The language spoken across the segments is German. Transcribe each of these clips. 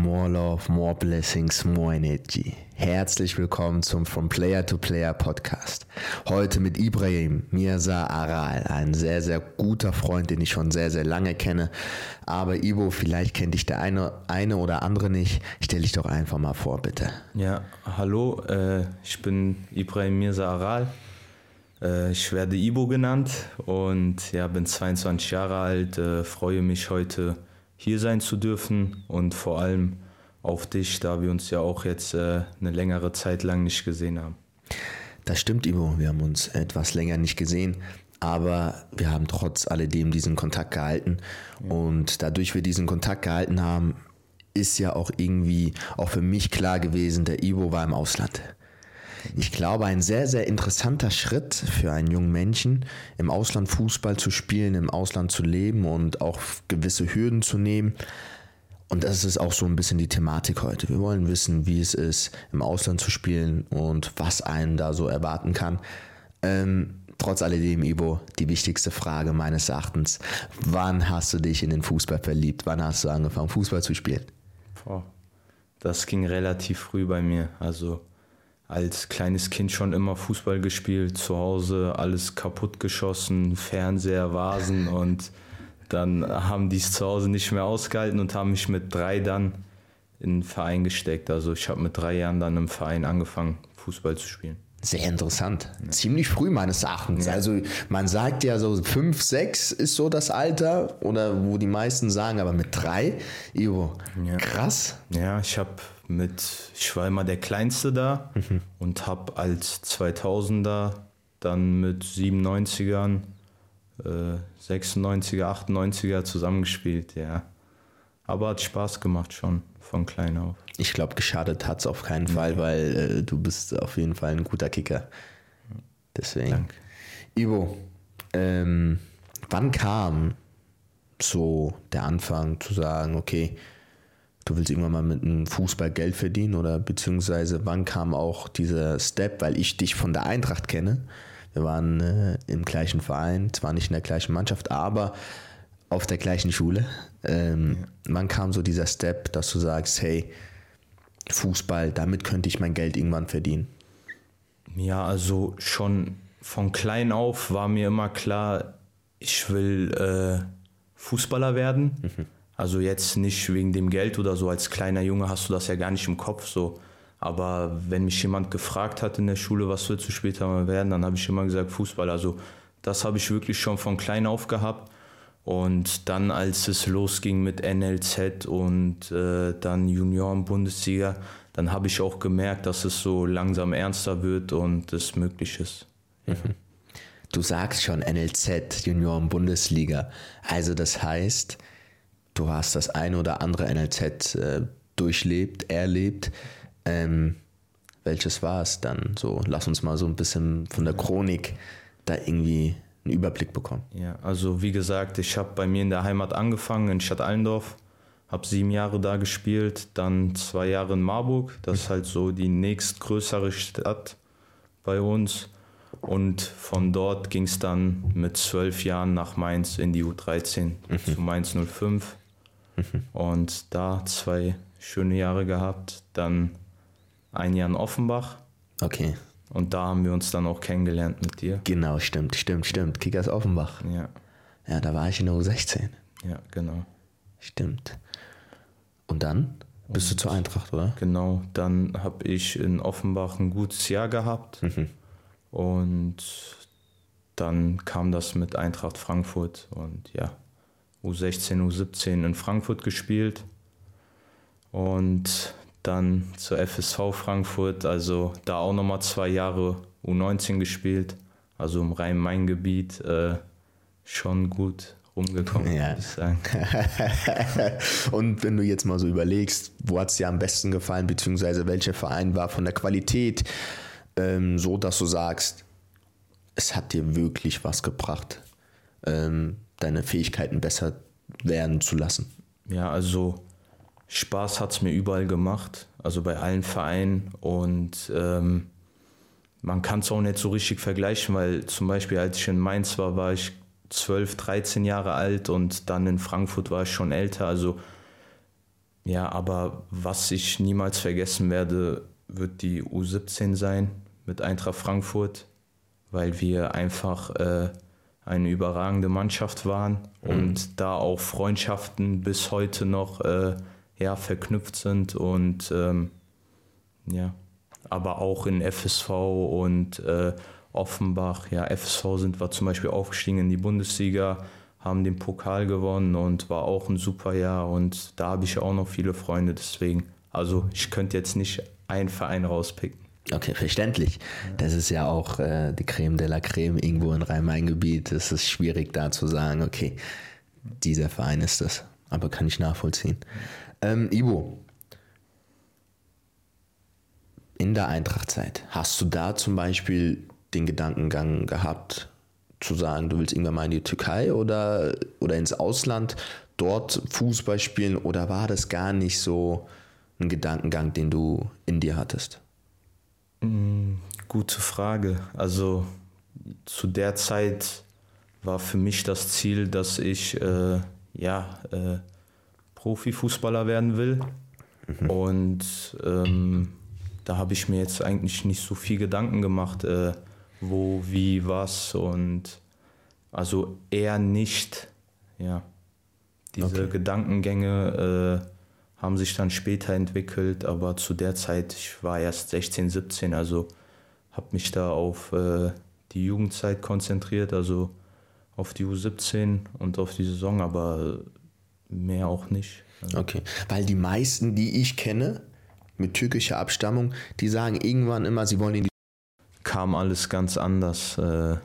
More Love, More Blessings, More Energy. Herzlich willkommen zum From Player to Player Podcast. Heute mit Ibrahim Mirza Aral, ein sehr, sehr guter Freund, den ich schon sehr, sehr lange kenne. Aber Ibo, vielleicht kennt dich der eine, eine oder andere nicht. Stell dich doch einfach mal vor, bitte. Ja, hallo, äh, ich bin Ibrahim Mirza Aral. Äh, ich werde Ibo genannt und ja, bin 22 Jahre alt, äh, freue mich heute hier sein zu dürfen und vor allem auf dich, da wir uns ja auch jetzt äh, eine längere Zeit lang nicht gesehen haben. Das stimmt, Ivo. Wir haben uns etwas länger nicht gesehen, aber wir haben trotz alledem diesen Kontakt gehalten. Ja. Und dadurch wir diesen Kontakt gehalten haben, ist ja auch irgendwie auch für mich klar gewesen, der Ivo war im Ausland. Ich glaube, ein sehr, sehr interessanter Schritt für einen jungen Menschen, im Ausland Fußball zu spielen, im Ausland zu leben und auch gewisse Hürden zu nehmen. Und das ist auch so ein bisschen die Thematik heute. Wir wollen wissen, wie es ist, im Ausland zu spielen und was einen da so erwarten kann. Ähm, trotz alledem, Ibo, die wichtigste Frage meines Erachtens. Wann hast du dich in den Fußball verliebt? Wann hast du angefangen, Fußball zu spielen? Boah, das ging relativ früh bei mir. Also als kleines Kind schon immer Fußball gespielt, zu Hause alles kaputt geschossen, Fernseher, Vasen und dann haben die es zu Hause nicht mehr ausgehalten und haben mich mit drei dann in einen Verein gesteckt. Also ich habe mit drei Jahren dann im Verein angefangen, Fußball zu spielen. Sehr interessant. Ja. Ziemlich früh meines Erachtens. Ja. Also man sagt ja so fünf, sechs ist so das Alter oder wo die meisten sagen, aber mit drei, Ivo, ja. krass. Ja, ich habe mit, ich war immer der Kleinste da mhm. und habe als 2000er dann mit 97ern, äh, 96er, 98er zusammengespielt, ja. Aber hat Spaß gemacht schon von klein auf. Ich glaube, geschadet hat es auf keinen Fall, weil äh, du bist auf jeden Fall ein guter Kicker. Deswegen. Danke. Ivo, ähm, wann kam so der Anfang zu sagen, okay, du willst irgendwann mal mit einem Fußball Geld verdienen oder beziehungsweise wann kam auch dieser Step, weil ich dich von der Eintracht kenne. Wir waren äh, im gleichen Verein, zwar nicht in der gleichen Mannschaft, aber auf der gleichen Schule. Ähm, ja. Wann kam so dieser Step, dass du sagst, hey, Fußball, damit könnte ich mein Geld irgendwann verdienen? Ja, also schon von klein auf war mir immer klar, ich will äh, Fußballer werden. Mhm. Also jetzt nicht wegen dem Geld oder so. Als kleiner Junge hast du das ja gar nicht im Kopf so. Aber wenn mich jemand gefragt hat in der Schule, was willst du später mal werden, dann habe ich immer gesagt Fußball. Also das habe ich wirklich schon von klein auf gehabt. Und dann, als es losging mit NLZ und äh, dann Junioren-Bundesliga, dann habe ich auch gemerkt, dass es so langsam ernster wird und es möglich ist. Mhm. Du sagst schon NLZ, Junioren-Bundesliga. Also das heißt, du hast das eine oder andere NLZ äh, durchlebt, erlebt. Ähm, welches war es dann? So, lass uns mal so ein bisschen von der Chronik da irgendwie einen Überblick bekommen. Ja, also wie gesagt, ich habe bei mir in der Heimat angefangen, in Stadt Allendorf, habe sieben Jahre da gespielt, dann zwei Jahre in Marburg, das ist halt so die nächstgrößere Stadt bei uns. Und von dort ging es dann mit zwölf Jahren nach Mainz in die U13 mhm. zu Mainz 05. Mhm. Und da zwei schöne Jahre gehabt. Dann ein Jahr in Offenbach. Okay. Und da haben wir uns dann auch kennengelernt mit dir. Genau, stimmt, stimmt, stimmt. Kickers Offenbach. Ja. Ja, da war ich in der U16. Ja, genau. Stimmt. Und dann bist Und du zur Eintracht, oder? Genau, dann habe ich in Offenbach ein gutes Jahr gehabt. Mhm. Und dann kam das mit Eintracht Frankfurt und ja, U16, U17 in Frankfurt gespielt und dann zur FSV Frankfurt, also da auch nochmal zwei Jahre U19 gespielt, also im Rhein-Main-Gebiet äh, schon gut rumgekommen, ja. würde ich sagen. und wenn du jetzt mal so überlegst, wo hat es dir am besten gefallen, beziehungsweise welcher Verein war von der Qualität ähm, so, dass du sagst, es hat dir wirklich was gebracht? Ähm, deine Fähigkeiten besser werden zu lassen? Ja, also Spaß hat es mir überall gemacht, also bei allen Vereinen und ähm, man kann es auch nicht so richtig vergleichen, weil zum Beispiel als ich in Mainz war, war ich 12, 13 Jahre alt und dann in Frankfurt war ich schon älter. Also Ja, aber was ich niemals vergessen werde, wird die U17 sein mit Eintracht Frankfurt, weil wir einfach äh, eine überragende Mannschaft waren mhm. und da auch Freundschaften bis heute noch äh, ja, verknüpft sind und ähm, ja, aber auch in FSV und äh, Offenbach. Ja, FSV sind wir zum Beispiel aufgestiegen in die Bundesliga, haben den Pokal gewonnen und war auch ein super Jahr und da habe ich auch noch viele Freunde. Deswegen, also ich könnte jetzt nicht einen Verein rauspicken. Okay, verständlich. Das ist ja auch äh, die Creme de la Creme irgendwo in Rhein-Main-Gebiet. Es ist schwierig da zu sagen, okay, dieser Verein ist das. Aber kann ich nachvollziehen. Ähm, Ivo, in der Eintrachtzeit, hast du da zum Beispiel den Gedankengang gehabt, zu sagen, du willst irgendwann mal in die Türkei oder, oder ins Ausland, dort Fußball spielen oder war das gar nicht so ein Gedankengang, den du in dir hattest? Mm, gute Frage. Also zu der Zeit war für mich das Ziel, dass ich äh, ja, äh, Profifußballer werden will. Mhm. Und ähm, da habe ich mir jetzt eigentlich nicht so viel Gedanken gemacht. Äh, wo, wie, was und also eher nicht, ja. Diese okay. Gedankengänge äh, haben sich dann später entwickelt, aber zu der Zeit, ich war erst 16, 17, also habe mich da auf äh, die Jugendzeit konzentriert, also auf die U17 und auf die Saison, aber mehr auch nicht. Okay, weil die meisten, die ich kenne, mit türkischer Abstammung, die sagen irgendwann immer, sie wollen in die kam alles ganz anders. Äh,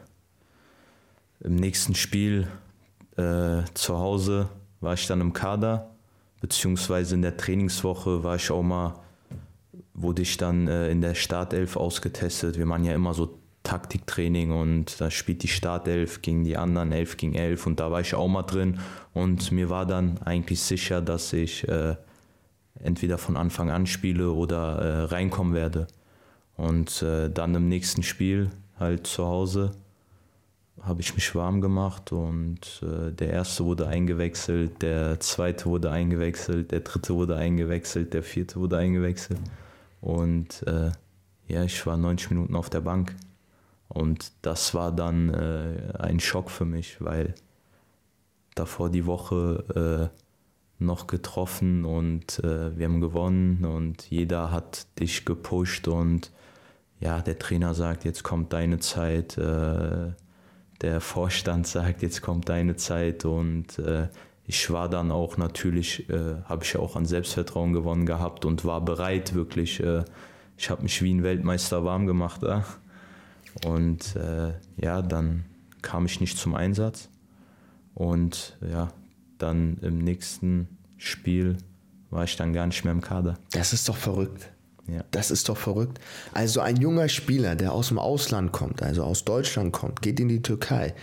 Im nächsten Spiel äh, zu Hause war ich dann im Kader, beziehungsweise in der Trainingswoche war ich auch mal, wurde ich dann äh, in der Startelf ausgetestet. Wir machen ja immer so Taktiktraining und da spielt die Startelf gegen die anderen, 11 gegen 11 und da war ich auch mal drin und mir war dann eigentlich sicher, dass ich äh, entweder von Anfang an spiele oder äh, reinkommen werde. Und äh, dann im nächsten Spiel, halt zu Hause, habe ich mich warm gemacht und äh, der erste wurde eingewechselt, der zweite wurde eingewechselt, der dritte wurde eingewechselt, der vierte wurde eingewechselt. Und äh, ja, ich war 90 Minuten auf der Bank. Und das war dann äh, ein Schock für mich, weil davor die Woche äh, noch getroffen und äh, wir haben gewonnen und jeder hat dich gepusht und ja, der Trainer sagt, jetzt kommt deine Zeit, äh, der Vorstand sagt, jetzt kommt deine Zeit und äh, ich war dann auch natürlich, äh, habe ich auch an Selbstvertrauen gewonnen gehabt und war bereit wirklich. Äh, ich habe mich wie ein Weltmeister warm gemacht. Äh? Und äh, ja, dann kam ich nicht zum Einsatz und ja, dann im nächsten Spiel war ich dann gar nicht mehr im Kader. Das ist doch verrückt. Ja. Das ist doch verrückt. Also ein junger Spieler, der aus dem Ausland kommt, also aus Deutschland kommt, geht in die Türkei,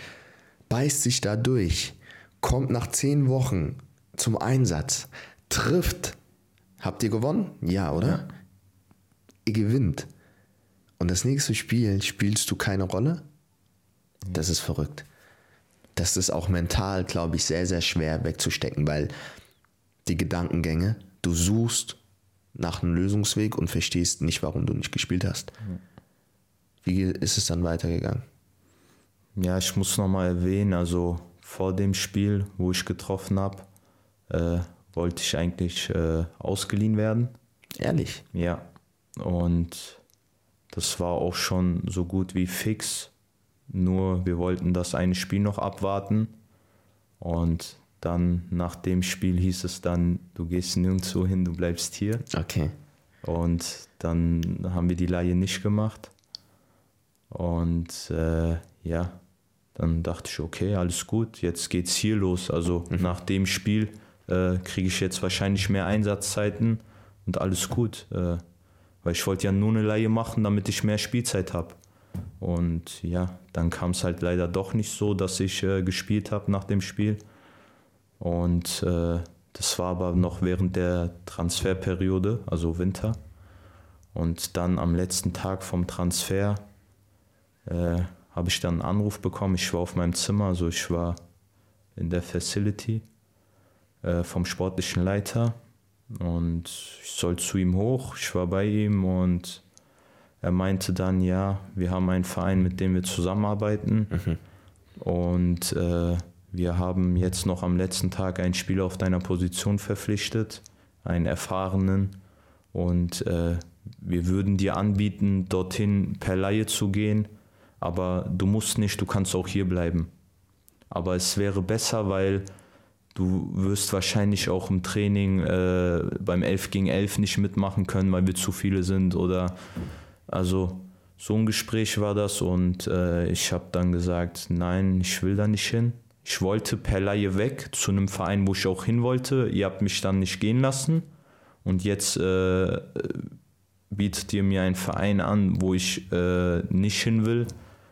beißt sich da durch, kommt nach zehn Wochen zum Einsatz, trifft. Habt ihr gewonnen? Ja, oder? Ja. Ihr gewinnt. Und das nächste Spiel spielst du keine Rolle? Das ist verrückt. Das ist auch mental, glaube ich, sehr, sehr schwer wegzustecken, weil die Gedankengänge, du suchst nach einem Lösungsweg und verstehst nicht, warum du nicht gespielt hast. Wie ist es dann weitergegangen? Ja, ich muss nochmal erwähnen, also vor dem Spiel, wo ich getroffen habe, äh, wollte ich eigentlich äh, ausgeliehen werden. Ehrlich? Ja. Und das war auch schon so gut wie fix. Nur wir wollten das eine Spiel noch abwarten. Und dann nach dem Spiel hieß es dann, du gehst nirgendwo hin, du bleibst hier. Okay. Und dann haben wir die Laie nicht gemacht. Und äh, ja, dann dachte ich, okay, alles gut, jetzt geht's hier los. Also mhm. nach dem Spiel äh, kriege ich jetzt wahrscheinlich mehr Einsatzzeiten und alles gut. Äh, weil ich wollte ja nur eine Laie machen, damit ich mehr Spielzeit habe. Und ja, dann kam es halt leider doch nicht so, dass ich äh, gespielt habe nach dem Spiel. Und äh, das war aber noch während der Transferperiode, also Winter. Und dann am letzten Tag vom Transfer äh, habe ich dann einen Anruf bekommen. Ich war auf meinem Zimmer, also ich war in der Facility äh, vom sportlichen Leiter. Und ich soll zu ihm hoch, ich war bei ihm und er meinte dann, ja, wir haben einen Verein, mit dem wir zusammenarbeiten. Mhm. Und äh, wir haben jetzt noch am letzten Tag einen Spieler auf deiner Position verpflichtet, einen erfahrenen. Und äh, wir würden dir anbieten, dorthin per Laie zu gehen. Aber du musst nicht, du kannst auch hier bleiben. Aber es wäre besser, weil du wirst wahrscheinlich auch im Training äh, beim 11 gegen 11 nicht mitmachen können, weil wir zu viele sind. Oder also so ein Gespräch war das und äh, ich habe dann gesagt, nein, ich will da nicht hin. Ich wollte per Laie weg zu einem Verein, wo ich auch hin wollte. Ihr habt mich dann nicht gehen lassen. Und jetzt äh, bietet ihr mir einen Verein an, wo ich äh, nicht hin will.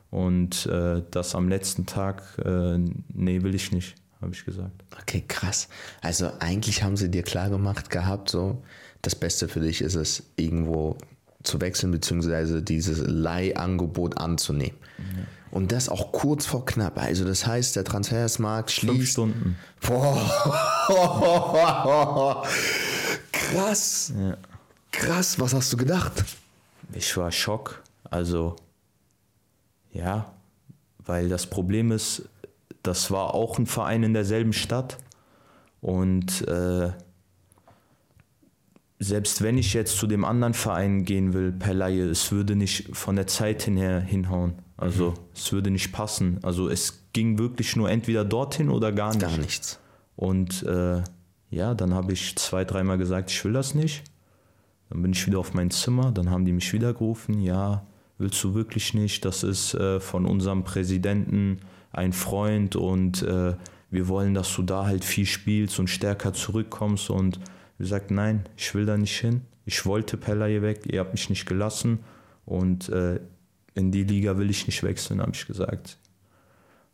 Und äh, das am letzten Tag, äh, nee, will ich nicht, habe ich gesagt. Okay, krass. Also eigentlich haben sie dir klar gemacht gehabt, so, das Beste für dich ist es, irgendwo zu wechseln, beziehungsweise dieses Leihangebot anzunehmen. Mhm. Und das auch kurz vor knapp. Also das heißt, der Transfersmarkt schließt. Fünf Stunden. Boah. Krass. Ja. Krass, was hast du gedacht? Ich war Schock. Also, ja, weil das Problem ist, das war auch ein Verein in derselben Stadt. Und äh, selbst wenn ich jetzt zu dem anderen Verein gehen will, per Laie, es würde nicht von der Zeit her hinhauen. Also mhm. es würde nicht passen. Also es ging wirklich nur entweder dorthin oder gar nicht. Gar nichts. Und äh, ja, dann habe ich zwei, dreimal gesagt, ich will das nicht. Dann bin ich wieder auf mein Zimmer, dann haben die mich wieder gerufen, ja, willst du wirklich nicht? Das ist äh, von unserem Präsidenten ein Freund und äh, wir wollen, dass du da halt viel spielst und stärker zurückkommst und gesagt, nein, ich will da nicht hin. Ich wollte Pella hier weg, ihr habt mich nicht gelassen und äh, in die Liga will ich nicht wechseln, habe ich gesagt.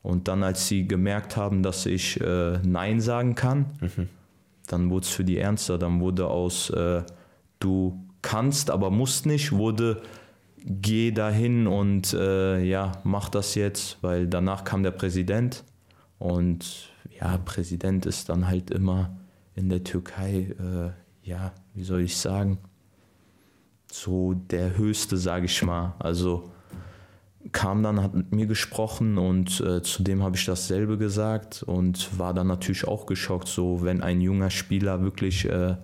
Und dann, als sie gemerkt haben, dass ich äh, Nein sagen kann, mhm. dann wurde es für die ernster. Dann wurde aus äh, du kannst, aber musst nicht, wurde geh dahin und äh, ja, mach das jetzt, weil danach kam der Präsident und ja, Präsident ist dann halt immer in der Türkei, äh, ja, wie soll ich sagen, so der Höchste, sage ich mal. Also kam dann, hat mit mir gesprochen und äh, zudem habe ich dasselbe gesagt und war dann natürlich auch geschockt, so wenn ein junger Spieler wirklich äh,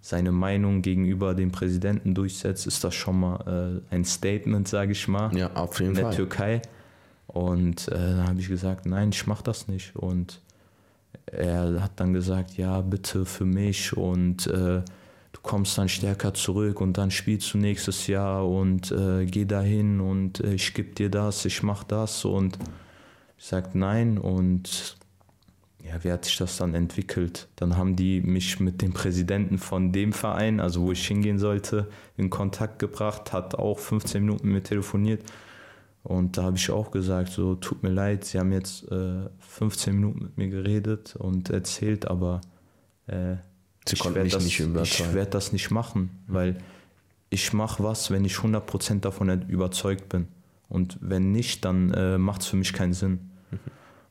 seine Meinung gegenüber dem Präsidenten durchsetzt, ist das schon mal äh, ein Statement, sage ich mal, ja, auf jeden in der Fall. Türkei. Und äh, dann habe ich gesagt, nein, ich mache das nicht. Und er hat dann gesagt, ja, bitte für mich und äh, du kommst dann stärker zurück und dann spielst du nächstes Jahr und äh, geh dahin und äh, ich gebe dir das, ich mache das und ich sage nein und ja, wie hat sich das dann entwickelt? Dann haben die mich mit dem Präsidenten von dem Verein, also wo ich hingehen sollte, in Kontakt gebracht, hat auch 15 Minuten mit mir telefoniert und da habe ich auch gesagt, so tut mir leid, sie haben jetzt äh, 15 Minuten mit mir geredet und erzählt, aber äh, sie ich werde das, nicht ich werd das nicht machen, weil ich mache was, wenn ich 100% davon überzeugt bin. Und wenn nicht, dann äh, macht es für mich keinen Sinn. Mhm.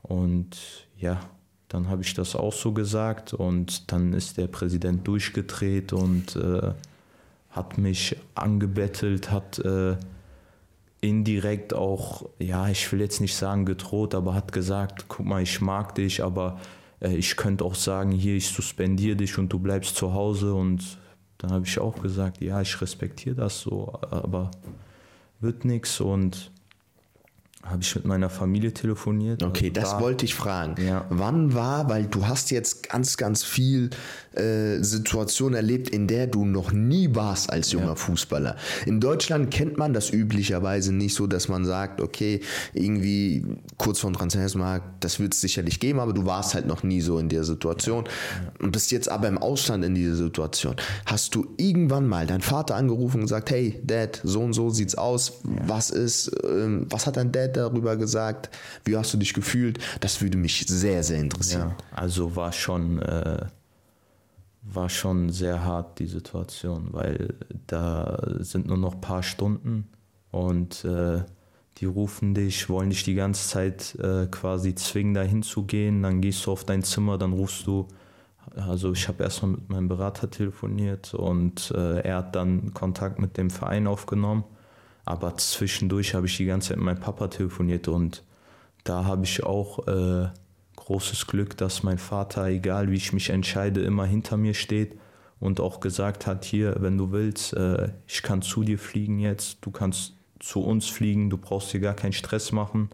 Und ja, dann habe ich das auch so gesagt und dann ist der Präsident durchgedreht und äh, hat mich angebettelt, hat äh, indirekt auch, ja, ich will jetzt nicht sagen gedroht, aber hat gesagt, guck mal, ich mag dich, aber ich könnte auch sagen, hier, ich suspendiere dich und du bleibst zu Hause. Und dann habe ich auch gesagt, ja, ich respektiere das so, aber wird nichts und habe ich mit meiner Familie telefoniert. Okay, also das da, wollte ich fragen. Ja. Wann war, weil du hast jetzt ganz, ganz viel äh, Situation erlebt, in der du noch nie warst als junger ja. Fußballer. In Deutschland kennt man das üblicherweise nicht so, dass man sagt, okay, irgendwie kurz vor dem Transfermarkt, das wird es sicherlich geben, aber du warst halt noch nie so in der Situation ja. und bist jetzt aber im Ausland in dieser Situation. Hast du irgendwann mal deinen Vater angerufen und gesagt, hey, Dad, so und so sieht's aus, was ist, ähm, was hat dein Dad darüber gesagt? Wie hast du dich gefühlt? Das würde mich sehr, sehr interessieren. Ja, also war schon... Äh war schon sehr hart, die Situation, weil da sind nur noch ein paar Stunden und äh, die rufen dich, wollen dich die ganze Zeit äh, quasi zwingen, da hinzugehen. Dann gehst du auf dein Zimmer, dann rufst du Also ich habe erstmal mit meinem Berater telefoniert und äh, er hat dann Kontakt mit dem Verein aufgenommen. Aber zwischendurch habe ich die ganze Zeit mit meinem Papa telefoniert und da habe ich auch äh, großes Glück, dass mein Vater, egal wie ich mich entscheide, immer hinter mir steht und auch gesagt hat, hier, wenn du willst, äh, ich kann zu dir fliegen jetzt, du kannst zu uns fliegen, du brauchst dir gar keinen Stress machen.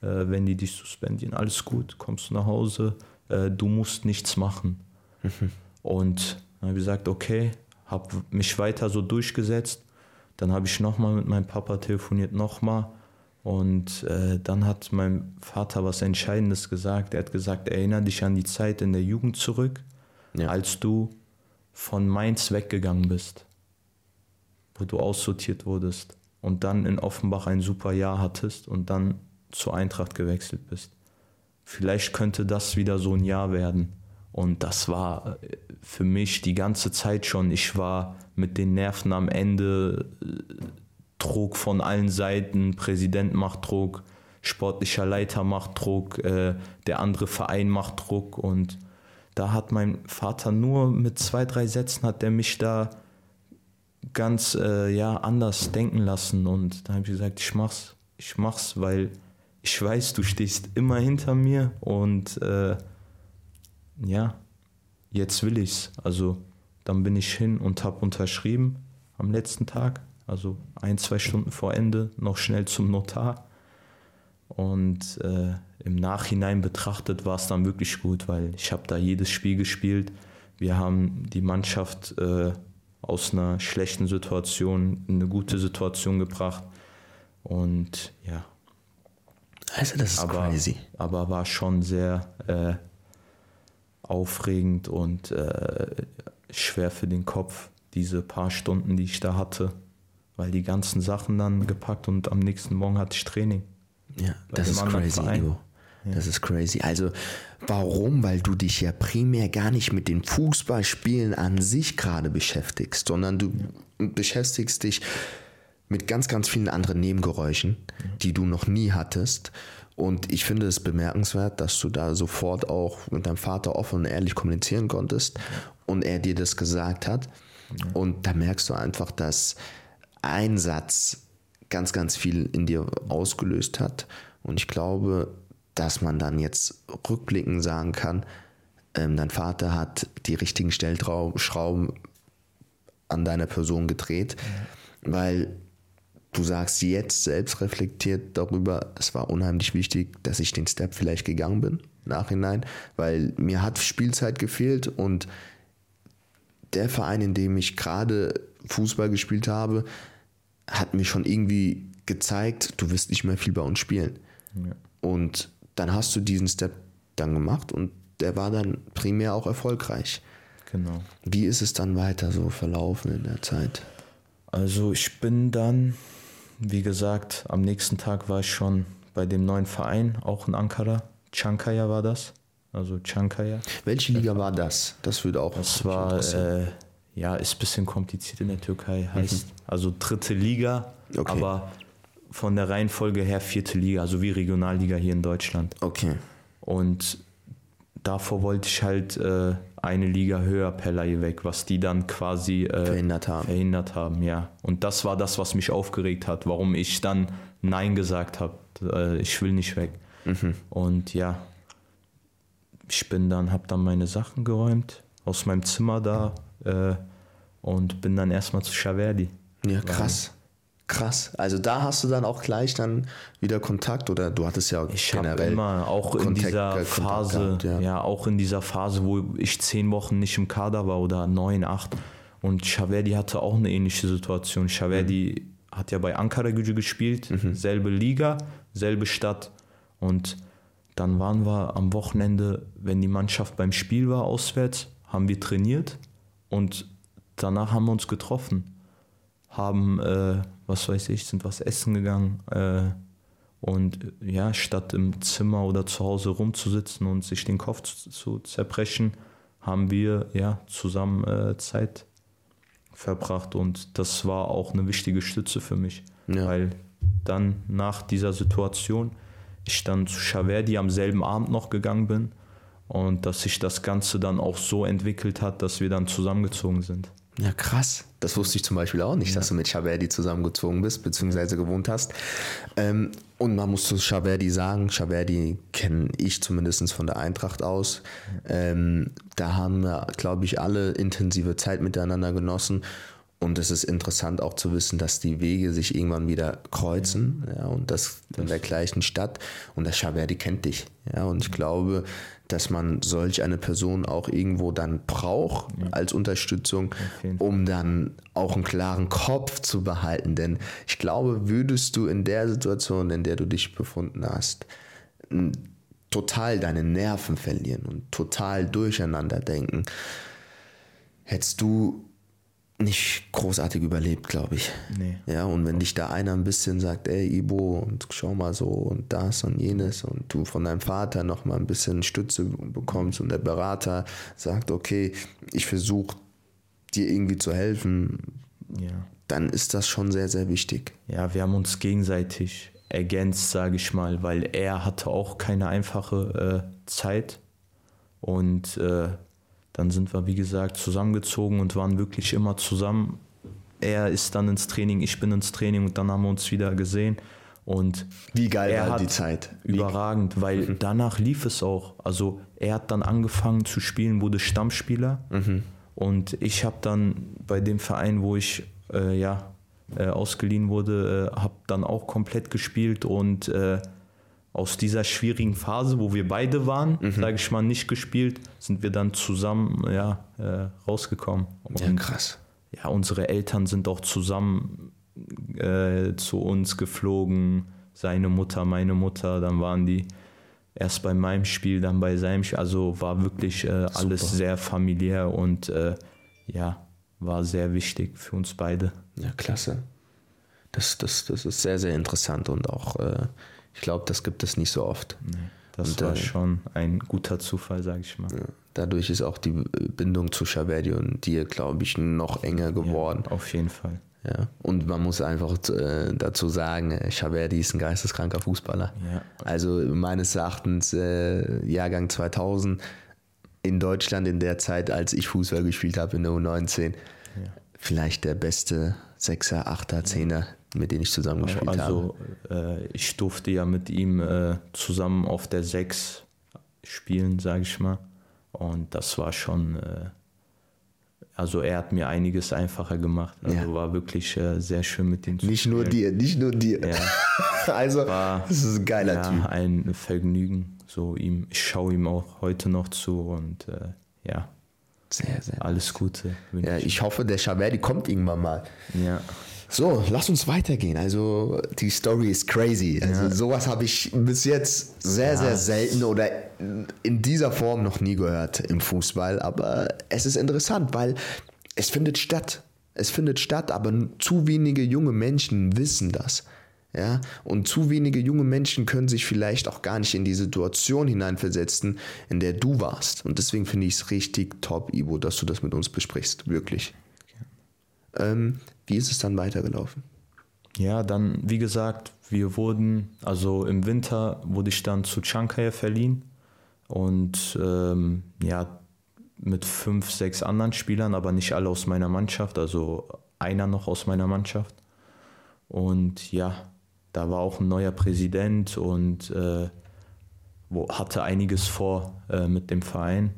Äh, wenn die dich suspendieren, alles gut, kommst du nach Hause, äh, du musst nichts machen. Mhm. Und dann habe ich gesagt, okay, habe mich weiter so durchgesetzt. Dann habe ich nochmal mit meinem Papa telefoniert, nochmal. Und äh, dann hat mein Vater was Entscheidendes gesagt. Er hat gesagt, erinnere dich an die Zeit in der Jugend zurück, ja. als du von Mainz weggegangen bist, wo du aussortiert wurdest und dann in Offenbach ein super Jahr hattest und dann zur Eintracht gewechselt bist. Vielleicht könnte das wieder so ein Jahr werden. Und das war äh, für mich die ganze Zeit schon. Ich war mit den Nerven am Ende, äh, Druck von allen Seiten, Präsident macht Druck, sportlicher Leiter macht Druck, äh, der andere Verein macht Druck und da hat mein Vater nur mit zwei, drei Sätzen hat er mich da ganz äh, ja, anders denken lassen. Und da habe ich gesagt, ich mach's, ich mach's, weil ich weiß, du stehst immer hinter mir und äh, ja, jetzt will ich's. Also dann bin ich hin und habe unterschrieben am letzten Tag, also ein, zwei Stunden vor Ende, noch schnell zum Notar. Und äh, im Nachhinein betrachtet war es dann wirklich gut, weil ich habe da jedes Spiel gespielt. Wir haben die Mannschaft äh, aus einer schlechten Situation in eine gute Situation gebracht. Und ja. Also das ist aber, crazy. Aber war schon sehr äh, aufregend und äh, schwer für den Kopf, diese paar Stunden, die ich da hatte. Weil die ganzen Sachen dann gepackt und am nächsten Morgen hatte ich Training. Ja, das ist crazy, Ivo. Das ist crazy. Also warum? Weil du dich ja primär gar nicht mit den Fußballspielen an sich gerade beschäftigst, sondern du beschäftigst dich mit ganz, ganz vielen anderen Nebengeräuschen, die du noch nie hattest. Und ich finde es bemerkenswert, dass du da sofort auch mit deinem Vater offen und ehrlich kommunizieren konntest und er dir das gesagt hat. Und da merkst du einfach, dass ein Satz ganz, ganz viel in dir ausgelöst hat. Und ich glaube, dass man dann jetzt rückblickend sagen kann, ähm, dein Vater hat die richtigen Stellschrauben an deiner Person gedreht, mhm. weil du sagst jetzt selbst reflektiert darüber, es war unheimlich wichtig, dass ich den Step vielleicht gegangen bin, nachhinein, weil mir hat Spielzeit gefehlt und der Verein, in dem ich gerade Fußball gespielt habe, hat mir schon irgendwie gezeigt, du wirst nicht mehr viel bei uns spielen. Ja. Und dann hast du diesen Step dann gemacht und der war dann primär auch erfolgreich. Genau. Wie ist es dann weiter so verlaufen in der Zeit? Also ich bin dann, wie gesagt, am nächsten Tag war ich schon bei dem neuen Verein, auch in Ankara. Chankaya war das. Also Chankaya. Welche Liga war das? Das würde auch. Das war, äh, ja, ist ein bisschen kompliziert in der Türkei. Heißt mhm. also dritte Liga, okay. aber von der Reihenfolge her vierte Liga, also wie Regionalliga hier in Deutschland. Okay. Und davor wollte ich halt äh, eine Liga höher Pellay weg, was die dann quasi äh, verhindert haben. Verhindert haben, ja. Und das war das, was mich aufgeregt hat, warum ich dann Nein gesagt habe. Äh, ich will nicht weg. Mhm. Und ja, ich bin dann, habe dann meine Sachen geräumt aus meinem Zimmer da äh, und bin dann erstmal zu Schaverdi. Ja, krass. Krass. Also da hast du dann auch gleich dann wieder Kontakt oder du hattest ja ich generell immer auch Kontakt, in dieser Phase, gehabt, ja. ja. auch in dieser Phase, wo ich zehn Wochen nicht im Kader war oder neun, acht. Und Chaverdi hatte auch eine ähnliche Situation. Chaverdi mhm. hat ja bei Ankara Gücü gespielt, mhm. selbe Liga, selbe Stadt. Und dann waren wir am Wochenende, wenn die Mannschaft beim Spiel war auswärts, haben wir trainiert und danach haben wir uns getroffen haben, äh, was weiß ich, sind was essen gegangen. Äh, und ja, statt im Zimmer oder zu Hause rumzusitzen und sich den Kopf zu, zu zerbrechen, haben wir ja zusammen äh, Zeit verbracht. Und das war auch eine wichtige Stütze für mich. Ja. Weil dann nach dieser Situation ich dann zu Chaverdi am selben Abend noch gegangen bin und dass sich das Ganze dann auch so entwickelt hat, dass wir dann zusammengezogen sind. Ja, krass. Das wusste ich zum Beispiel auch nicht, ja. dass du mit Chaverdi zusammengezogen bist, beziehungsweise gewohnt hast. Ähm, und man muss zu Chaverdi sagen, Chaverdi kenne ich zumindest von der Eintracht aus. Ähm, da haben wir, glaube ich, alle intensive Zeit miteinander genossen. Und es ist interessant auch zu wissen, dass die Wege sich irgendwann wieder kreuzen, ja, und das, das, in der gleichen Stadt. Und der Chaverdi kennt dich. Ja, und ich glaube, dass man solch eine Person auch irgendwo dann braucht ja. als Unterstützung, um dann auch einen klaren Kopf zu behalten. Denn ich glaube, würdest du in der Situation, in der du dich befunden hast, total deine Nerven verlieren und total durcheinander denken, hättest du nicht großartig überlebt, glaube ich. Nee. Ja, und wenn dich da einer ein bisschen sagt, ey Ibo, und schau mal so und das und jenes und du von deinem Vater noch mal ein bisschen Stütze bekommst und der Berater sagt, okay, ich versuche dir irgendwie zu helfen, ja. dann ist das schon sehr, sehr wichtig. Ja, wir haben uns gegenseitig ergänzt, sage ich mal, weil er hatte auch keine einfache äh, Zeit und äh, dann sind wir, wie gesagt, zusammengezogen und waren wirklich immer zusammen. Er ist dann ins Training, ich bin ins Training und dann haben wir uns wieder gesehen. Und wie geil war die Zeit? Überragend, weil mhm. danach lief es auch. Also er hat dann angefangen zu spielen, wurde Stammspieler. Mhm. Und ich habe dann bei dem Verein, wo ich äh, ja, äh, ausgeliehen wurde, äh, habe dann auch komplett gespielt und äh, aus dieser schwierigen Phase, wo wir beide waren, mhm. sage ich mal, nicht gespielt, sind wir dann zusammen ja, äh, rausgekommen. Und, ja, krass. Ja, unsere Eltern sind auch zusammen äh, zu uns geflogen. Seine Mutter, meine Mutter, dann waren die erst bei meinem Spiel, dann bei seinem Spiel. Also war wirklich äh, alles sehr familiär und äh, ja, war sehr wichtig für uns beide. Ja, klasse. Das, das, das ist sehr, sehr interessant und auch äh, ich glaube, das gibt es nicht so oft. Nee, das und, war äh, schon ein guter Zufall, sage ich mal. Ja, dadurch ist auch die Bindung zu Chaverde und dir, glaube ich, noch enger geworden. Ja, auf jeden Fall. Ja, und man muss einfach äh, dazu sagen, äh, ist ein geisteskranker Fußballer. Ja. Also meines Erachtens äh, Jahrgang 2000 in Deutschland in der Zeit, als ich Fußball gespielt habe in der U19, ja. vielleicht der beste Sechser, Achter, Zehner, mit denen ich zusammengespielt also, habe. Also äh, ich durfte ja mit ihm äh, zusammen auf der 6 spielen, sage ich mal. Und das war schon, äh, also er hat mir einiges einfacher gemacht. Also ja. war wirklich äh, sehr schön mit ihm zu Nicht spielen. nur dir, nicht nur dir. Ja. also war, das ist ein geiler ja, Typ. ein Vergnügen. So ihm, ich schaue ihm auch heute noch zu und äh, ja. Sehr, sehr. Alles Gute. Ja, ich hoffe, der Chaverdi kommt irgendwann mal. Ja. So, lass uns weitergehen. Also die Story ist crazy. Also ja. sowas habe ich bis jetzt sehr, ja. sehr selten oder in dieser Form noch nie gehört im Fußball. Aber es ist interessant, weil es findet statt. Es findet statt, aber zu wenige junge Menschen wissen das. Ja, und zu wenige junge Menschen können sich vielleicht auch gar nicht in die Situation hineinversetzen, in der du warst. Und deswegen finde ich es richtig top, Ivo, dass du das mit uns besprichst. Wirklich. Ähm, wie ist es dann weitergelaufen? Ja, dann, wie gesagt, wir wurden, also im Winter wurde ich dann zu Chankaya verliehen und ähm, ja, mit fünf, sechs anderen Spielern, aber nicht alle aus meiner Mannschaft, also einer noch aus meiner Mannschaft. Und ja, da war auch ein neuer Präsident und äh, wo, hatte einiges vor äh, mit dem Verein.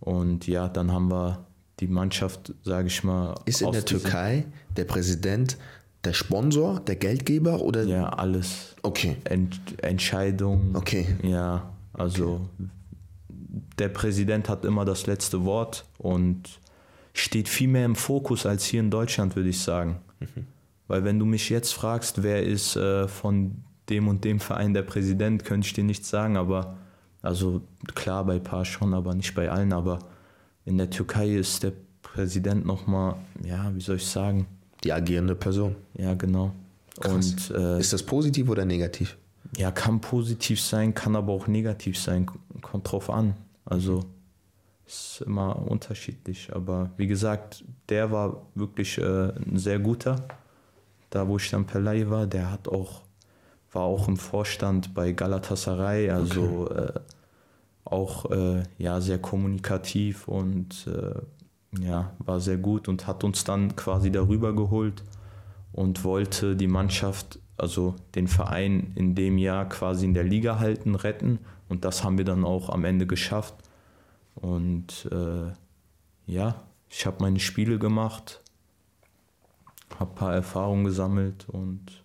Und ja, dann haben wir die Mannschaft, sage ich mal. Ist in der Türkei der Präsident der Sponsor, der Geldgeber oder? Ja, alles. Okay. Ent Entscheidung. Okay. Ja, also okay. der Präsident hat immer das letzte Wort und steht viel mehr im Fokus als hier in Deutschland, würde ich sagen. Mhm. Weil wenn du mich jetzt fragst, wer ist äh, von dem und dem Verein der Präsident, könnte ich dir nichts sagen, aber also klar bei ein paar schon, aber nicht bei allen, aber in der Türkei ist der Präsident nochmal, ja, wie soll ich sagen? Die agierende Person. Ja, genau. Und, äh, ist das positiv oder negativ? Ja, kann positiv sein, kann aber auch negativ sein. Kommt drauf an. Also ist immer unterschiedlich. Aber wie gesagt, der war wirklich äh, ein sehr guter. Da, wo ich dann Pelay war, der hat auch, war auch im Vorstand bei Galatasaray. Also okay. äh, auch äh, ja, sehr kommunikativ und äh, ja, war sehr gut und hat uns dann quasi darüber geholt und wollte die Mannschaft, also den Verein in dem Jahr quasi in der Liga halten, retten. Und das haben wir dann auch am Ende geschafft. Und äh, ja, ich habe meine Spiele gemacht, habe ein paar Erfahrungen gesammelt und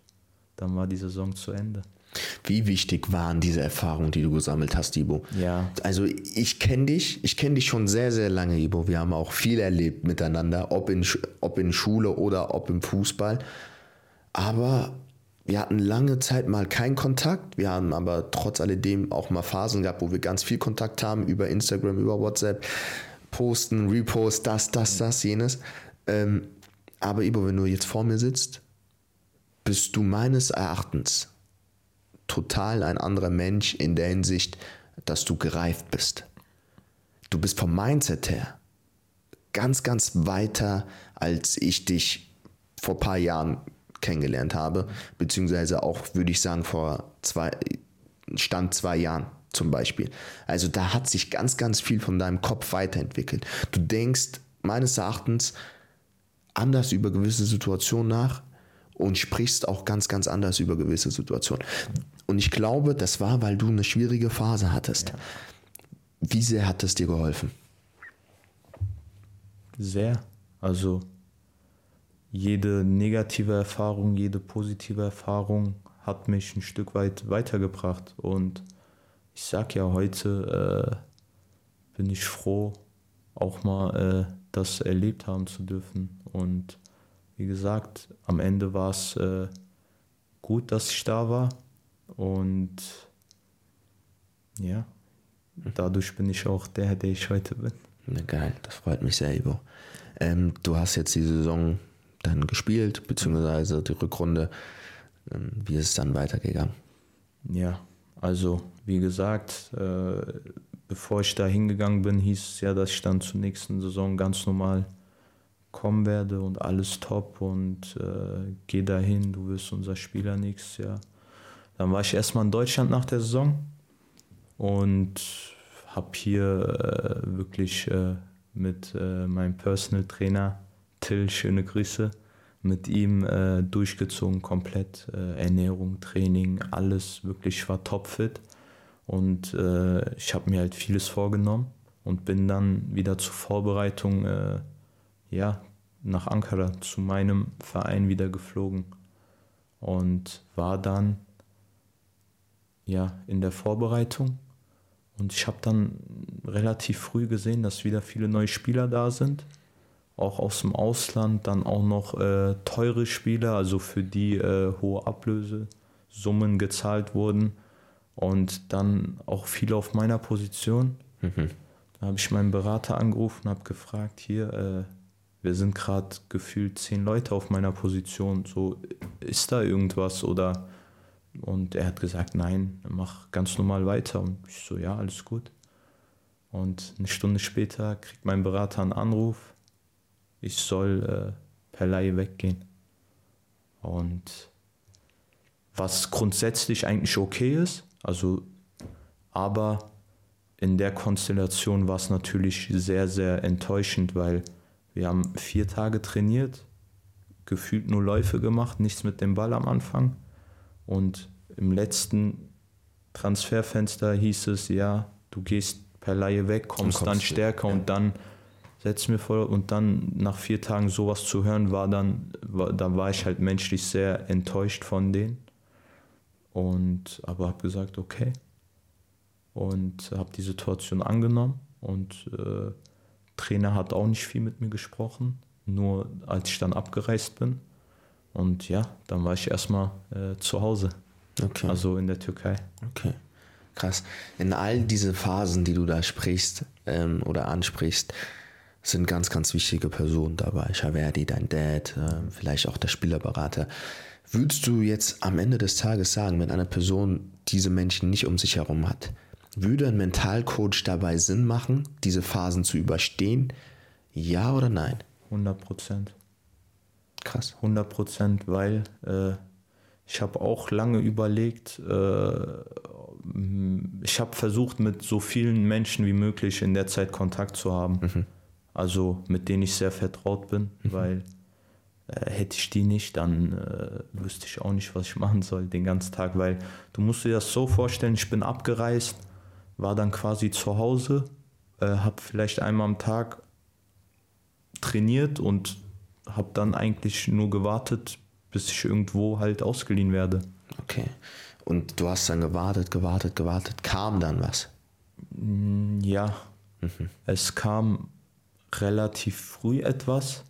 dann war die Saison zu Ende. Wie wichtig waren diese Erfahrungen, die du gesammelt hast, Ibo? Ja. Also ich kenne dich, ich kenne dich schon sehr, sehr lange, Ibo. Wir haben auch viel erlebt miteinander, ob in, ob in Schule oder ob im Fußball. Aber wir hatten lange Zeit mal keinen Kontakt. Wir haben aber trotz alledem auch mal Phasen gehabt, wo wir ganz viel Kontakt haben über Instagram, über WhatsApp, posten, repost, das, das, das, jenes. Ähm, aber Ibo, wenn du jetzt vor mir sitzt, bist du meines Erachtens total ein anderer Mensch in der Hinsicht, dass du gereift bist. Du bist vom Mindset her ganz, ganz weiter, als ich dich vor ein paar Jahren kennengelernt habe, beziehungsweise auch, würde ich sagen, vor zwei, Stand zwei Jahren zum Beispiel. Also da hat sich ganz, ganz viel von deinem Kopf weiterentwickelt. Du denkst meines Erachtens anders über gewisse Situationen nach und sprichst auch ganz, ganz anders über gewisse Situationen. Und ich glaube, das war, weil du eine schwierige Phase hattest. Ja. Wie sehr hat das dir geholfen? Sehr. Also jede negative Erfahrung, jede positive Erfahrung hat mich ein Stück weit weitergebracht. Und ich sag ja, heute äh, bin ich froh, auch mal äh, das erlebt haben zu dürfen. Und wie gesagt, am Ende war es äh, gut, dass ich da war. Und ja, dadurch bin ich auch der, der ich heute bin. Na geil, das freut mich sehr, Ivo. Ähm, du hast jetzt die Saison dann gespielt, beziehungsweise die Rückrunde. Ähm, wie ist es dann weitergegangen? Ja, also wie gesagt, äh, bevor ich da hingegangen bin, hieß es ja, dass ich dann zur nächsten Saison ganz normal kommen werde und alles top und äh, geh dahin, du wirst unser Spieler nächstes Jahr. Dann war ich erstmal in Deutschland nach der Saison und habe hier äh, wirklich äh, mit äh, meinem Personal Trainer Till, schöne Grüße, mit ihm äh, durchgezogen, komplett äh, Ernährung, Training, alles wirklich, ich war topfit und äh, ich habe mir halt vieles vorgenommen und bin dann wieder zur Vorbereitung ja, nach Ankara zu meinem Verein wieder geflogen und war dann ja, in der Vorbereitung. Und ich habe dann relativ früh gesehen, dass wieder viele neue Spieler da sind. Auch aus dem Ausland, dann auch noch äh, teure Spieler, also für die äh, hohe Ablösesummen gezahlt wurden. Und dann auch viele auf meiner Position. Mhm. Da habe ich meinen Berater angerufen, habe gefragt, hier, äh, wir sind gerade gefühlt zehn Leute auf meiner Position. So, ist da irgendwas oder und er hat gesagt, nein, mach ganz normal weiter. Und ich so, ja, alles gut. Und eine Stunde später kriegt mein Berater einen Anruf, ich soll äh, per Laie weggehen. Und was grundsätzlich eigentlich okay ist, also, aber in der Konstellation war es natürlich sehr, sehr enttäuschend, weil wir haben vier Tage trainiert, gefühlt nur Läufe gemacht, nichts mit dem Ball am Anfang. Und im letzten Transferfenster hieß es, ja, du gehst per Laie weg, kommst, dann stärker ja. und dann setz mir vor und dann nach vier Tagen sowas zu hören, war dann, war, da war ich halt menschlich sehr enttäuscht von denen. Und aber habe gesagt, okay. Und habe die Situation angenommen und äh, Trainer hat auch nicht viel mit mir gesprochen, nur als ich dann abgereist bin. Und ja, dann war ich erstmal äh, zu Hause. Okay. Also in der Türkei. Okay. Krass. In all diese Phasen, die du da sprichst ähm, oder ansprichst, sind ganz, ganz wichtige Personen dabei. Shaverdi, dein Dad, äh, vielleicht auch der Spielerberater. Würdest du jetzt am Ende des Tages sagen, wenn eine Person diese Menschen nicht um sich herum hat, würde ein Mentalcoach dabei Sinn machen, diese Phasen zu überstehen? Ja oder nein? 100 Prozent. Krass. 100 Prozent, weil äh, ich habe auch lange überlegt, äh, ich habe versucht, mit so vielen Menschen wie möglich in der Zeit Kontakt zu haben. Mhm. Also mit denen ich sehr vertraut bin, mhm. weil äh, hätte ich die nicht, dann äh, wüsste ich auch nicht, was ich machen soll den ganzen Tag, weil du musst dir das so vorstellen, ich bin abgereist, war dann quasi zu Hause, äh, habe vielleicht einmal am Tag trainiert und habe dann eigentlich nur gewartet, bis ich irgendwo halt ausgeliehen werde. Okay. Und du hast dann gewartet, gewartet, gewartet. Kam dann was? Mm, ja. Mhm. Es kam relativ früh etwas,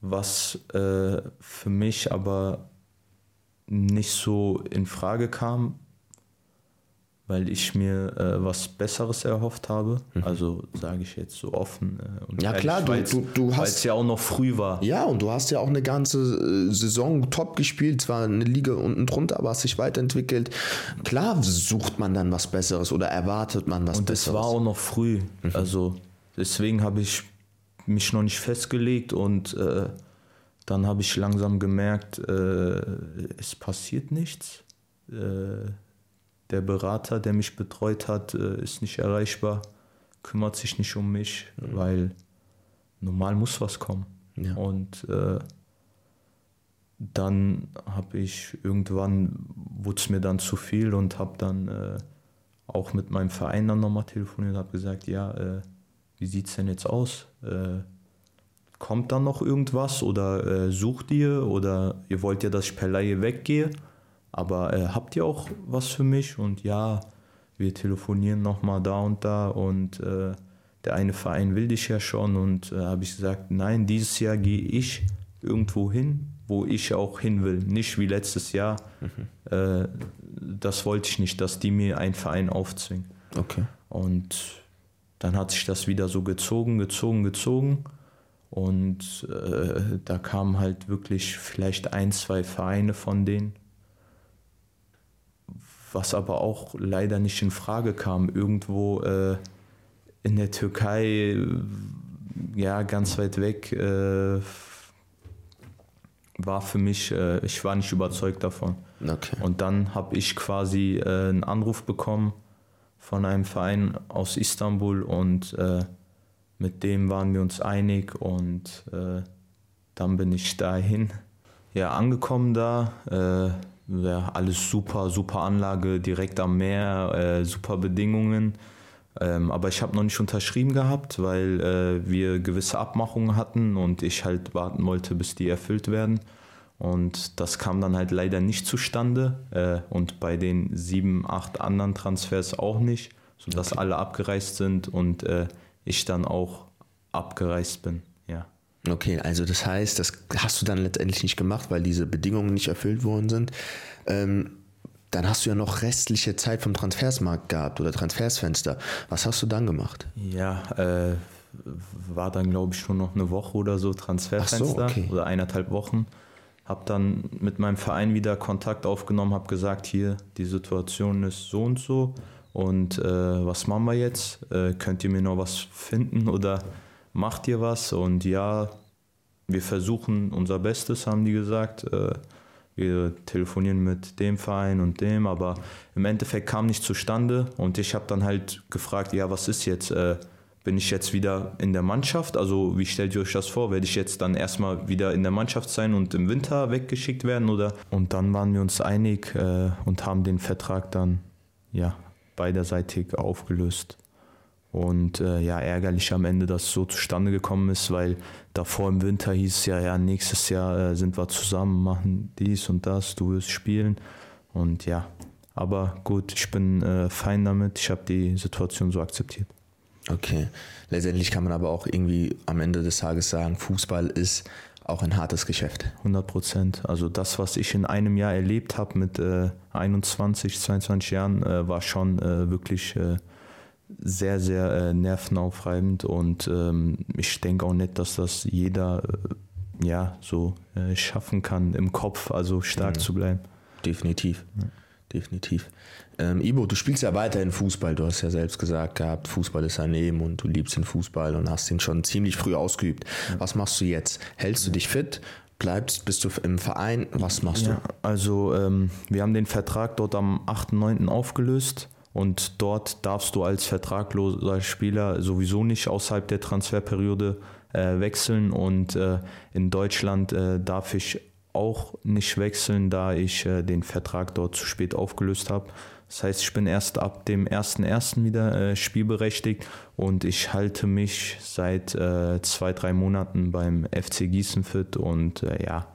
was äh, für mich aber nicht so in Frage kam, weil ich mir äh, was Besseres erhofft habe. Mhm. Also sage ich jetzt so offen. Äh, und ja klar, du, du, du hast. Weil es ja auch noch früh war. Ja, und du hast ja auch eine ganze äh, Saison top gespielt, zwar eine Liga unten drunter, aber hast dich weiterentwickelt. Klar sucht man dann was Besseres oder erwartet man was und Besseres. Und es war auch noch früh. Mhm. Also deswegen habe ich mich noch nicht festgelegt und äh, dann habe ich langsam gemerkt, äh, es passiert nichts. Der Berater, der mich betreut hat, äh, ist nicht erreichbar, kümmert sich nicht um mich, mhm. weil normal muss was kommen. Ja. Und äh, dann habe ich irgendwann, wurde es mir dann zu viel und habe dann äh, auch mit meinem Verein dann nochmal telefoniert und habe gesagt, ja, äh, wie sieht es denn jetzt aus? Äh, kommt dann noch irgendwas oder äh, sucht ihr oder ihr wollt ja, dass ich per Laie weggehe? Aber äh, habt ihr auch was für mich? Und ja, wir telefonieren nochmal da und da und äh, der eine Verein will dich ja schon und äh, habe ich gesagt, nein, dieses Jahr gehe ich irgendwo hin, wo ich auch hin will. Nicht wie letztes Jahr. Mhm. Äh, das wollte ich nicht, dass die mir einen Verein aufzwingen. Okay. Und dann hat sich das wieder so gezogen, gezogen, gezogen. Und äh, da kamen halt wirklich vielleicht ein, zwei Vereine von denen was aber auch leider nicht in Frage kam. Irgendwo äh, in der Türkei, ja, ganz weit weg, äh, war für mich, äh, ich war nicht überzeugt davon. Okay. Und dann habe ich quasi äh, einen Anruf bekommen von einem Verein aus Istanbul und äh, mit dem waren wir uns einig und äh, dann bin ich dahin. Ja, angekommen da ja, alles super, super Anlage, direkt am Meer, äh, super Bedingungen. Ähm, aber ich habe noch nicht unterschrieben gehabt, weil äh, wir gewisse Abmachungen hatten und ich halt warten wollte, bis die erfüllt werden. Und das kam dann halt leider nicht zustande äh, und bei den sieben, acht anderen Transfers auch nicht, sodass okay. alle abgereist sind und äh, ich dann auch abgereist bin. Ja. Okay, also das heißt, das hast du dann letztendlich nicht gemacht, weil diese Bedingungen nicht erfüllt worden sind. Ähm, dann hast du ja noch restliche Zeit vom Transfersmarkt gehabt oder Transfersfenster. Was hast du dann gemacht? Ja, äh, war dann glaube ich nur noch eine Woche oder so Transferfenster so, okay. oder eineinhalb Wochen. Hab dann mit meinem Verein wieder Kontakt aufgenommen, habe gesagt, hier die Situation ist so und so und äh, was machen wir jetzt? Äh, könnt ihr mir noch was finden oder macht ihr was? Und ja, wir versuchen unser Bestes, haben die gesagt. Äh, wir telefonieren mit dem Verein und dem, aber im Endeffekt kam nicht zustande und ich habe dann halt gefragt, ja, was ist jetzt? Äh, bin ich jetzt wieder in der Mannschaft? Also wie stellt ihr euch das vor? Werde ich jetzt dann erstmal wieder in der Mannschaft sein und im Winter weggeschickt werden? Oder? Und dann waren wir uns einig äh, und haben den Vertrag dann ja, beiderseitig aufgelöst. Und äh, ja, ärgerlich am Ende, dass es so zustande gekommen ist, weil davor im Winter hieß es ja, ja, nächstes Jahr äh, sind wir zusammen, machen dies und das, du wirst spielen. Und ja, aber gut, ich bin äh, fein damit, ich habe die Situation so akzeptiert. Okay, letztendlich kann man aber auch irgendwie am Ende des Tages sagen, Fußball ist auch ein hartes Geschäft. 100 Prozent. Also das, was ich in einem Jahr erlebt habe mit äh, 21, 22 Jahren, äh, war schon äh, wirklich äh, sehr, sehr äh, nervenaufreibend und ähm, ich denke auch nicht, dass das jeder äh, ja so äh, schaffen kann im Kopf, also stark mhm. zu bleiben. Definitiv. Ja. Definitiv. Ähm, Ibo, du spielst ja weiterhin Fußball. Du hast ja selbst gesagt gehabt, Fußball ist ein Leben und du liebst den Fußball und hast ihn schon ziemlich früh ausgeübt. Ja. Was machst du jetzt? Hältst du dich fit? Bleibst, bist du im Verein? Was machst ja, du? Also, ähm, wir haben den Vertrag dort am 8.9. aufgelöst Und dort darfst du als vertragloser Spieler sowieso nicht außerhalb der Transferperiode äh, wechseln. Und äh, in Deutschland äh, darf ich auch nicht wechseln, da ich äh, den Vertrag dort zu spät aufgelöst habe. Das heißt, ich bin erst ab dem 1.1. wieder äh, spielberechtigt und ich halte mich seit äh, zwei, drei Monaten beim FC Gießen fit und ja,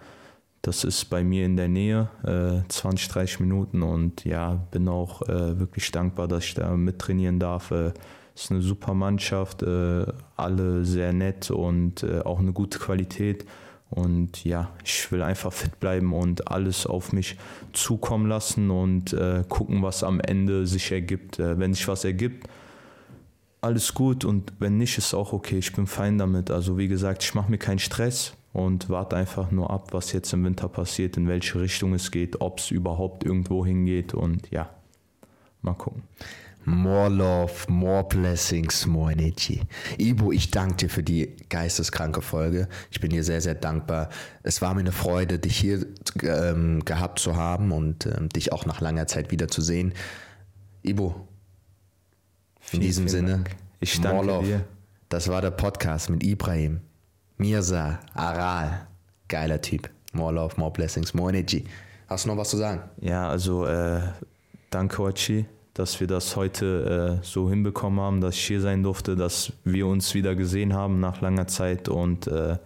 das ist bei mir in der Nähe, 20, äh, 30 Minuten und ja, bin auch äh, wirklich dankbar, dass ich da mittrainieren darf. Es ist eine super Mannschaft, alle sehr nett und auch eine gute Qualität. Und ja, ich will einfach fit bleiben und alles auf mich zukommen lassen und äh, gucken, was am Ende sich ergibt. Äh, wenn sich was ergibt, alles gut und wenn nicht, ist auch okay. Ich bin fein damit. Also wie gesagt, ich mache mir keinen Stress und warte einfach nur ab, was jetzt im Winter passiert, in welche Richtung es geht, ob es überhaupt irgendwo hingeht und ja, mal gucken. More love, more blessings, more energy. Ibo, ich danke dir für die geisteskranke Folge. Ich bin dir sehr, sehr dankbar. Es war mir eine Freude, dich hier ähm, gehabt zu haben und ähm, dich auch nach langer Zeit wiederzusehen. Ibo, in diesem Sinne, Dank. ich danke more love. dir. Das war der Podcast mit Ibrahim, Mirza, Aral. Geiler Typ. More love, more blessings, more energy. Hast du noch was zu sagen? Ja, also äh, danke, Ochi dass wir das heute äh, so hinbekommen haben, dass ich hier sein durfte, dass wir uns wieder gesehen haben nach langer Zeit und äh,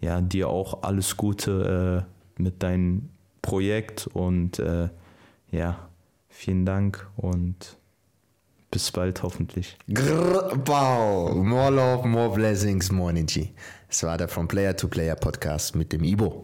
ja, dir auch alles Gute äh, mit deinem Projekt und äh, ja, vielen Dank und bis bald hoffentlich. Grrr, wow, more love, more blessings, more energy. Es war der From Player to Player Podcast mit dem Ibo.